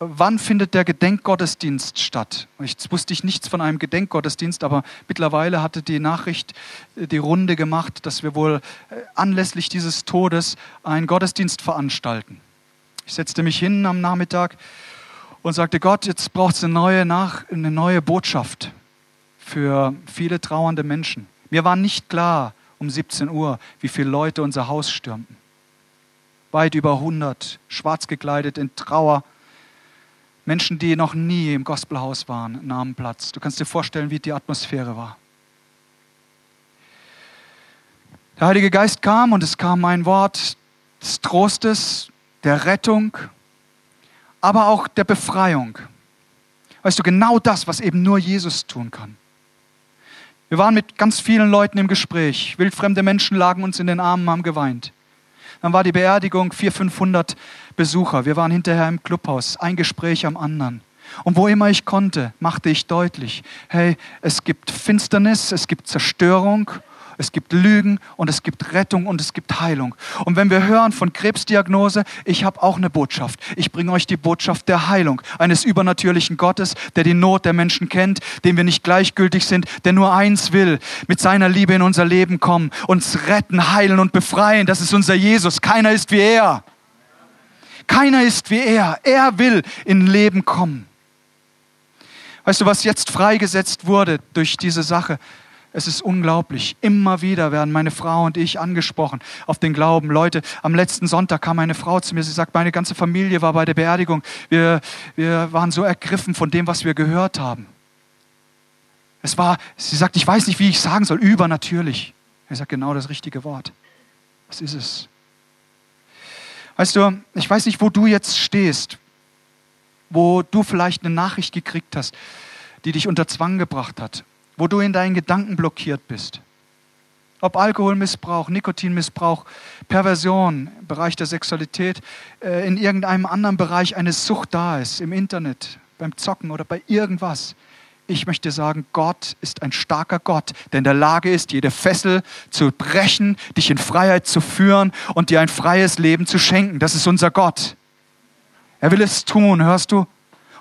wann findet der Gedenkgottesdienst statt? Jetzt wusste ich nichts von einem Gedenkgottesdienst, aber mittlerweile hatte die Nachricht äh, die Runde gemacht, dass wir wohl äh, anlässlich dieses Todes einen Gottesdienst veranstalten. Ich setzte mich hin am Nachmittag und sagte, Gott, jetzt braucht es eine neue, Nach eine neue Botschaft für viele trauernde Menschen. Mir war nicht klar um 17 Uhr, wie viele Leute unser Haus stürmten. Weit über 100, schwarz gekleidet in Trauer, Menschen, die noch nie im Gospelhaus waren, nahmen Platz. Du kannst dir vorstellen, wie die Atmosphäre war. Der Heilige Geist kam und es kam ein Wort des Trostes, der Rettung, aber auch der Befreiung. Weißt du, genau das, was eben nur Jesus tun kann. Wir waren mit ganz vielen Leuten im Gespräch. Wildfremde Menschen lagen uns in den Armen, haben geweint. Dann war die Beerdigung, 400, 500 Besucher. Wir waren hinterher im Clubhaus, ein Gespräch am anderen. Und wo immer ich konnte, machte ich deutlich, hey, es gibt Finsternis, es gibt Zerstörung es gibt Lügen und es gibt Rettung und es gibt Heilung. Und wenn wir hören von Krebsdiagnose, ich habe auch eine Botschaft. Ich bringe euch die Botschaft der Heilung eines übernatürlichen Gottes, der die Not der Menschen kennt, dem wir nicht gleichgültig sind, der nur eins will, mit seiner Liebe in unser Leben kommen, uns retten, heilen und befreien. Das ist unser Jesus. Keiner ist wie er. Keiner ist wie er. Er will in Leben kommen. Weißt du, was jetzt freigesetzt wurde durch diese Sache? Es ist unglaublich. Immer wieder werden meine Frau und ich angesprochen auf den Glauben. Leute, am letzten Sonntag kam eine Frau zu mir, sie sagt, meine ganze Familie war bei der Beerdigung. Wir, wir waren so ergriffen von dem, was wir gehört haben. Es war, sie sagt, ich weiß nicht, wie ich sagen soll, übernatürlich. Er sagt genau das richtige Wort. Was ist es? Weißt du, ich weiß nicht, wo du jetzt stehst, wo du vielleicht eine Nachricht gekriegt hast, die dich unter Zwang gebracht hat wo du in deinen Gedanken blockiert bist. Ob Alkoholmissbrauch, Nikotinmissbrauch, Perversion im Bereich der Sexualität, äh, in irgendeinem anderen Bereich eine Sucht da ist, im Internet, beim Zocken oder bei irgendwas. Ich möchte sagen, Gott ist ein starker Gott, der in der Lage ist, jede Fessel zu brechen, dich in Freiheit zu führen und dir ein freies Leben zu schenken. Das ist unser Gott. Er will es tun, hörst du?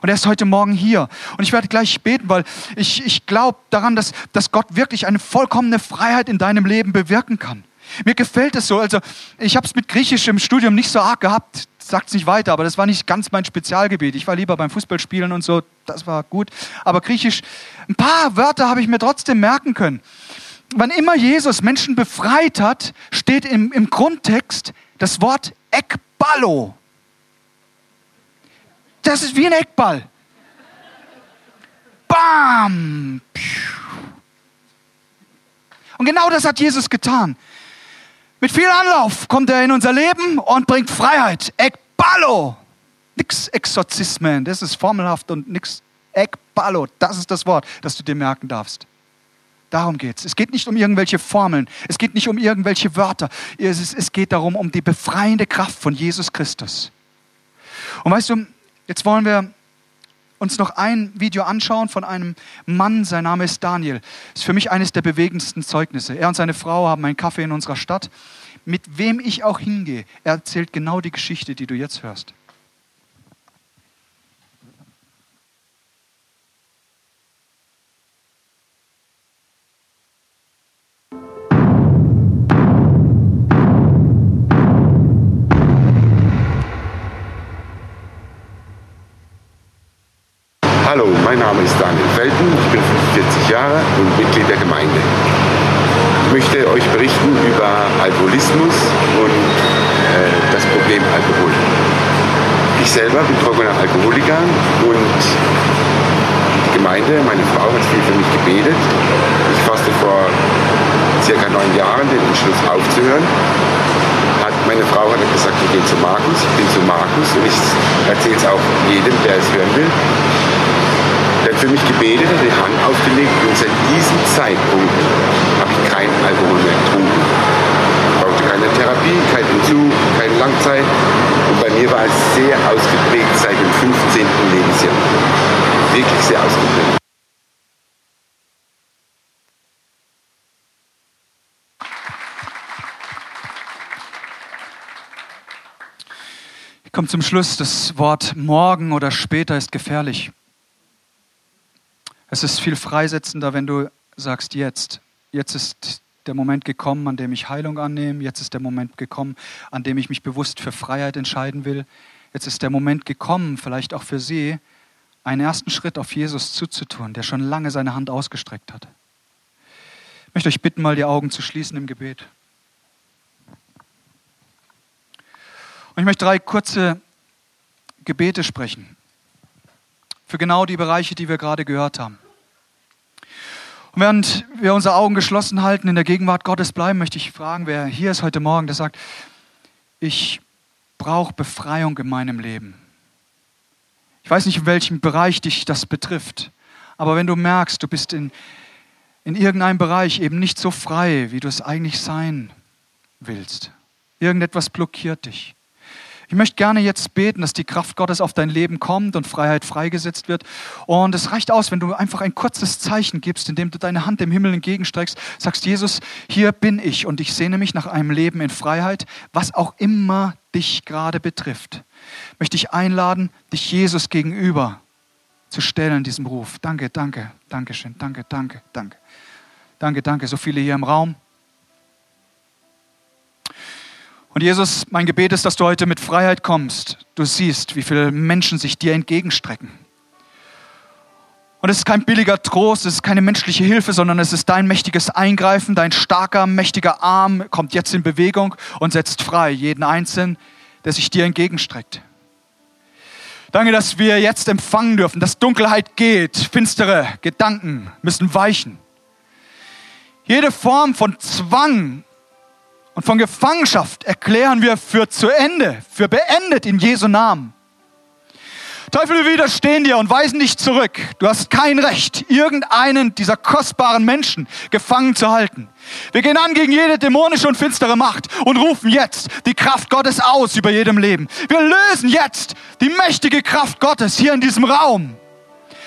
Und er ist heute Morgen hier. Und ich werde gleich beten, weil ich, ich glaube daran, dass, dass Gott wirklich eine vollkommene Freiheit in deinem Leben bewirken kann. Mir gefällt es so. Also ich habe es mit Griechisch im Studium nicht so arg gehabt. sagt es nicht weiter, aber das war nicht ganz mein Spezialgebiet. Ich war lieber beim Fußballspielen und so, das war gut. Aber Griechisch, ein paar Wörter habe ich mir trotzdem merken können. Wann immer Jesus Menschen befreit hat, steht im, im Grundtext das Wort Ekballo. Das ist wie ein Eckball. Bam! Und genau das hat Jesus getan. Mit viel Anlauf kommt er in unser Leben und bringt Freiheit. Ekballo. Nix Exorzismen, das ist formelhaft und nix Ekballo. Das ist das Wort, das du dir merken darfst. Darum geht es. Es geht nicht um irgendwelche Formeln. Es geht nicht um irgendwelche Wörter. Es, es geht darum, um die befreiende Kraft von Jesus Christus. Und weißt du, jetzt wollen wir uns noch ein Video anschauen von einem Mann, sein Name ist Daniel. Ist für mich eines der bewegendsten Zeugnisse. Er und seine Frau haben einen Kaffee in unserer Stadt. Mit wem ich auch hingehe, er erzählt genau die Geschichte, die du jetzt hörst. Hallo, mein Name ist Daniel Felten, ich bin 45 Jahre und Mitglied der Gemeinde. Ich möchte euch berichten über Alkoholismus und äh, das Problem Alkohol. Ich selber bin trockener Alkoholiker und die Gemeinde, meine Frau hat viel für mich gebetet. Ich fasste vor circa neun Jahren den Entschluss aufzuhören. Hat, meine Frau hat gesagt, wir gehen zu Markus. Ich bin zu Markus und ich erzähle es auch jedem, der es hören will. Er hat für mich gebetet, hat die Hand aufgelegt und seit diesem Zeitpunkt habe ich keinen Alkohol mehr getrunken. Ich brauchte keine Therapie, kein Entzug, keine Langzeit. Und bei mir war es sehr ausgeprägt seit dem 15. Lebensjahr. Wirklich sehr ausgeprägt. Ich komme zum Schluss. Das Wort morgen oder später ist gefährlich. Es ist viel freisetzender, wenn du sagst jetzt. Jetzt ist der Moment gekommen, an dem ich Heilung annehme. Jetzt ist der Moment gekommen, an dem ich mich bewusst für Freiheit entscheiden will. Jetzt ist der Moment gekommen, vielleicht auch für Sie, einen ersten Schritt auf Jesus zuzutun, der schon lange seine Hand ausgestreckt hat. Ich möchte euch bitten, mal die Augen zu schließen im Gebet. Und ich möchte drei kurze Gebete sprechen für genau die Bereiche, die wir gerade gehört haben. Und während wir unsere Augen geschlossen halten, in der Gegenwart Gottes bleiben, möchte ich fragen, wer hier ist heute Morgen, der sagt, ich brauche Befreiung in meinem Leben. Ich weiß nicht, in welchem Bereich dich das betrifft, aber wenn du merkst, du bist in, in irgendeinem Bereich eben nicht so frei, wie du es eigentlich sein willst, irgendetwas blockiert dich, ich möchte gerne jetzt beten, dass die Kraft Gottes auf dein Leben kommt und Freiheit freigesetzt wird. Und es reicht aus, wenn du einfach ein kurzes Zeichen gibst, indem du deine Hand dem Himmel entgegenstreckst, sagst, Jesus, hier bin ich und ich sehne mich nach einem Leben in Freiheit, was auch immer dich gerade betrifft. Möchte ich einladen, dich Jesus gegenüber zu stellen diesem Ruf. Danke, danke, danke schön, danke, danke, danke. Danke, danke, so viele hier im Raum. Und Jesus, mein Gebet ist, dass du heute mit Freiheit kommst. Du siehst, wie viele Menschen sich dir entgegenstrecken. Und es ist kein billiger Trost, es ist keine menschliche Hilfe, sondern es ist dein mächtiges Eingreifen, dein starker, mächtiger Arm kommt jetzt in Bewegung und setzt frei jeden Einzelnen, der sich dir entgegenstreckt. Danke, dass wir jetzt empfangen dürfen, dass Dunkelheit geht, finstere Gedanken müssen weichen. Jede Form von Zwang und von Gefangenschaft erklären wir für zu Ende, für beendet in Jesu Namen. Teufel, wir widerstehen dir und weisen dich zurück. Du hast kein Recht, irgendeinen dieser kostbaren Menschen gefangen zu halten. Wir gehen an gegen jede dämonische und finstere Macht und rufen jetzt die Kraft Gottes aus über jedem Leben. Wir lösen jetzt die mächtige Kraft Gottes hier in diesem Raum.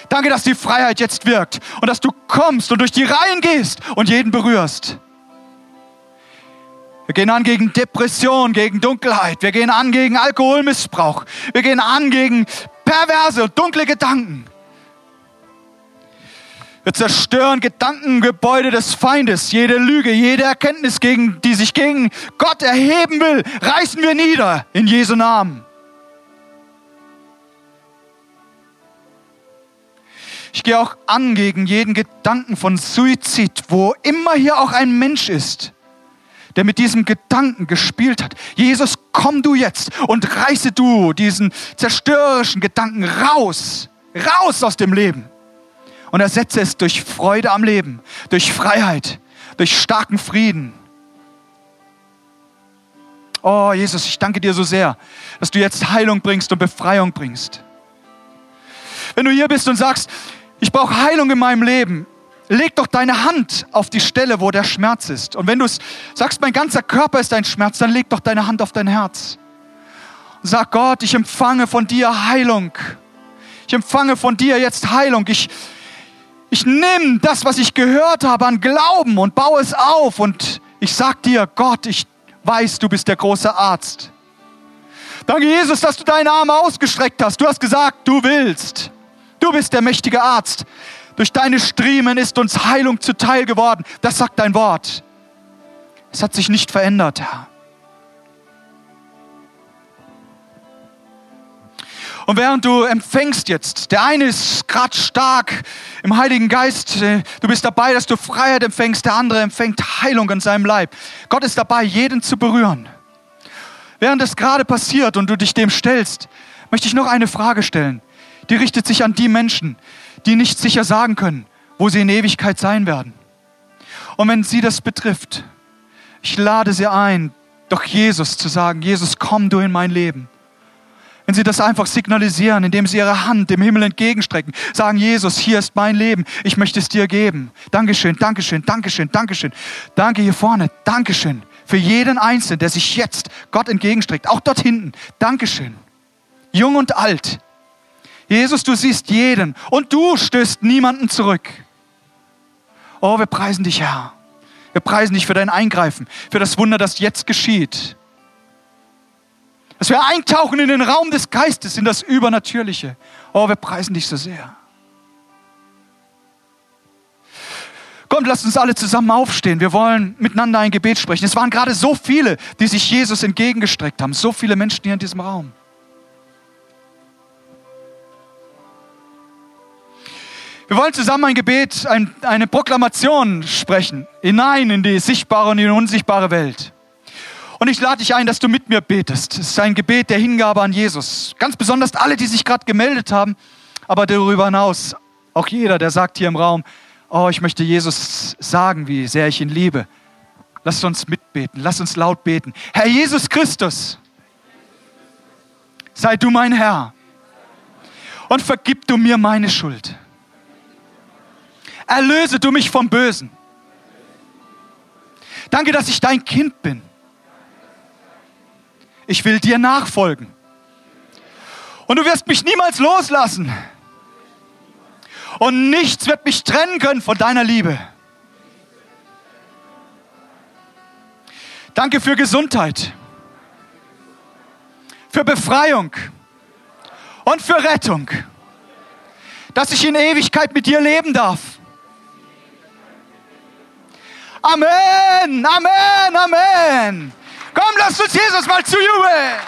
Danke, dass die Freiheit jetzt wirkt und dass du kommst und durch die Reihen gehst und jeden berührst. Wir gehen an gegen Depression, gegen Dunkelheit. Wir gehen an gegen Alkoholmissbrauch. Wir gehen an gegen perverse dunkle Gedanken. Wir zerstören Gedankengebäude des Feindes, jede Lüge, jede Erkenntnis, gegen, die sich gegen Gott erheben will, reißen wir nieder in Jesu Namen. Ich gehe auch an gegen jeden Gedanken von Suizid, wo immer hier auch ein Mensch ist der mit diesem Gedanken gespielt hat. Jesus, komm du jetzt und reiße du diesen zerstörerischen Gedanken raus, raus aus dem Leben und ersetze es durch Freude am Leben, durch Freiheit, durch starken Frieden. Oh Jesus, ich danke dir so sehr, dass du jetzt Heilung bringst und Befreiung bringst. Wenn du hier bist und sagst, ich brauche Heilung in meinem Leben, leg doch deine Hand auf die Stelle, wo der Schmerz ist. Und wenn du sagst, mein ganzer Körper ist ein Schmerz, dann leg doch deine Hand auf dein Herz. Sag Gott, ich empfange von dir Heilung. Ich empfange von dir jetzt Heilung. Ich, ich nehme das, was ich gehört habe an Glauben und baue es auf. Und ich sag dir, Gott, ich weiß, du bist der große Arzt. Danke, Jesus, dass du deine Arme ausgestreckt hast. Du hast gesagt, du willst. Du bist der mächtige Arzt. Durch deine Striemen ist uns Heilung zuteil geworden. Das sagt dein Wort. Es hat sich nicht verändert, Herr. Und während du empfängst jetzt, der eine ist gerade stark im Heiligen Geist, äh, du bist dabei, dass du Freiheit empfängst, der andere empfängt Heilung in seinem Leib. Gott ist dabei, jeden zu berühren. Während das gerade passiert und du dich dem stellst, möchte ich noch eine Frage stellen die richtet sich an die Menschen, die nicht sicher sagen können, wo sie in Ewigkeit sein werden. Und wenn sie das betrifft, ich lade sie ein, doch Jesus zu sagen, Jesus, komm du in mein Leben. Wenn sie das einfach signalisieren, indem sie ihre Hand dem Himmel entgegenstrecken, sagen, Jesus, hier ist mein Leben, ich möchte es dir geben. Dankeschön, Dankeschön, Dankeschön, Dankeschön. Danke hier vorne, Dankeschön. Für jeden Einzelnen, der sich jetzt Gott entgegenstreckt, auch dort hinten. Dankeschön. Jung und alt, Jesus, du siehst jeden und du stößt niemanden zurück. Oh, wir preisen dich, Herr. Wir preisen dich für dein Eingreifen, für das Wunder, das jetzt geschieht. Dass wir eintauchen in den Raum des Geistes, in das Übernatürliche. Oh, wir preisen dich so sehr. Komm, lasst uns alle zusammen aufstehen. Wir wollen miteinander ein Gebet sprechen. Es waren gerade so viele, die sich Jesus entgegengestreckt haben. So viele Menschen hier in diesem Raum. Wir wollen zusammen ein Gebet, ein, eine Proklamation sprechen, hinein in die sichtbare und in die unsichtbare Welt. Und ich lade dich ein, dass du mit mir betest. Es ist ein Gebet der Hingabe an Jesus. Ganz besonders alle, die sich gerade gemeldet haben, aber darüber hinaus auch jeder, der sagt hier im Raum, oh, ich möchte Jesus sagen, wie sehr ich ihn liebe. Lass uns mitbeten, lass uns laut beten. Herr Jesus Christus, sei du mein Herr und vergib du mir meine Schuld. Erlöse du mich vom Bösen. Danke, dass ich dein Kind bin. Ich will dir nachfolgen. Und du wirst mich niemals loslassen. Und nichts wird mich trennen können von deiner Liebe. Danke für Gesundheit, für Befreiung und für Rettung, dass ich in Ewigkeit mit dir leben darf. Amen, Amen, Amen. Komm, lasst uns Jesus mal zujubeln.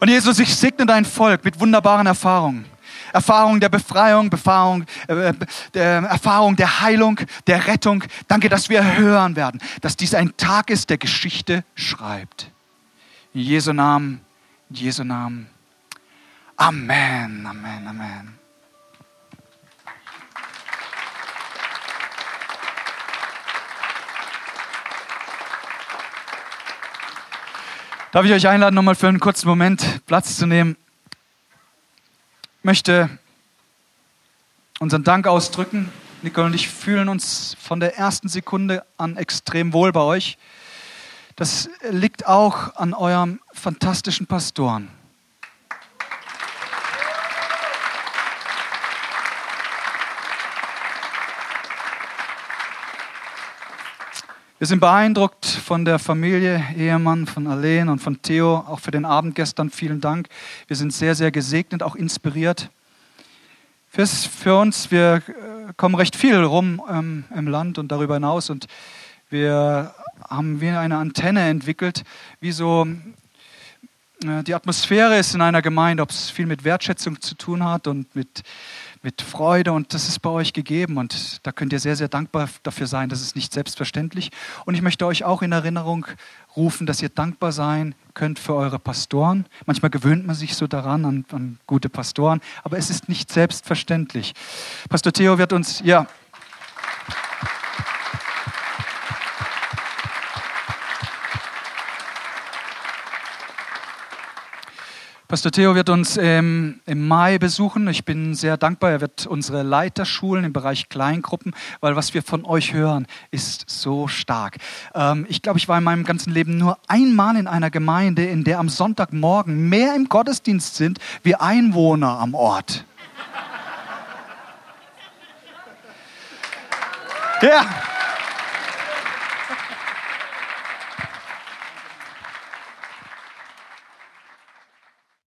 Und Jesus, ich segne dein Volk mit wunderbaren Erfahrungen. Erfahrung der Befreiung, Erfahrung, äh, der Erfahrung der Heilung, der Rettung. Danke, dass wir hören werden, dass dies ein Tag ist, der Geschichte schreibt. In Jesu Namen, in Jesu Namen. Amen, Amen, Amen. Darf ich euch einladen, nochmal für einen kurzen Moment Platz zu nehmen? Möchte unseren Dank ausdrücken. Nicole und ich fühlen uns von der ersten Sekunde an extrem wohl bei euch. Das liegt auch an eurem fantastischen Pastoren. Wir sind beeindruckt von der Familie, Ehemann, von Alain und von Theo, auch für den Abend gestern. Vielen Dank. Wir sind sehr, sehr gesegnet, auch inspiriert. Fürs, für uns, wir äh, kommen recht viel rum ähm, im Land und darüber hinaus und wir haben wie eine Antenne entwickelt, wie so äh, die Atmosphäre ist in einer Gemeinde, ob es viel mit Wertschätzung zu tun hat und mit, mit Freude und das ist bei euch gegeben und da könnt ihr sehr, sehr dankbar dafür sein. Das ist nicht selbstverständlich. Und ich möchte euch auch in Erinnerung rufen, dass ihr dankbar sein könnt für eure Pastoren. Manchmal gewöhnt man sich so daran an, an gute Pastoren, aber es ist nicht selbstverständlich. Pastor Theo wird uns, ja, Pastor Theo wird uns ähm, im Mai besuchen. Ich bin sehr dankbar. Er wird unsere Leiter schulen im Bereich Kleingruppen, weil was wir von euch hören, ist so stark. Ähm, ich glaube, ich war in meinem ganzen Leben nur einmal in einer Gemeinde, in der am Sonntagmorgen mehr im Gottesdienst sind wie Einwohner am Ort. Ja.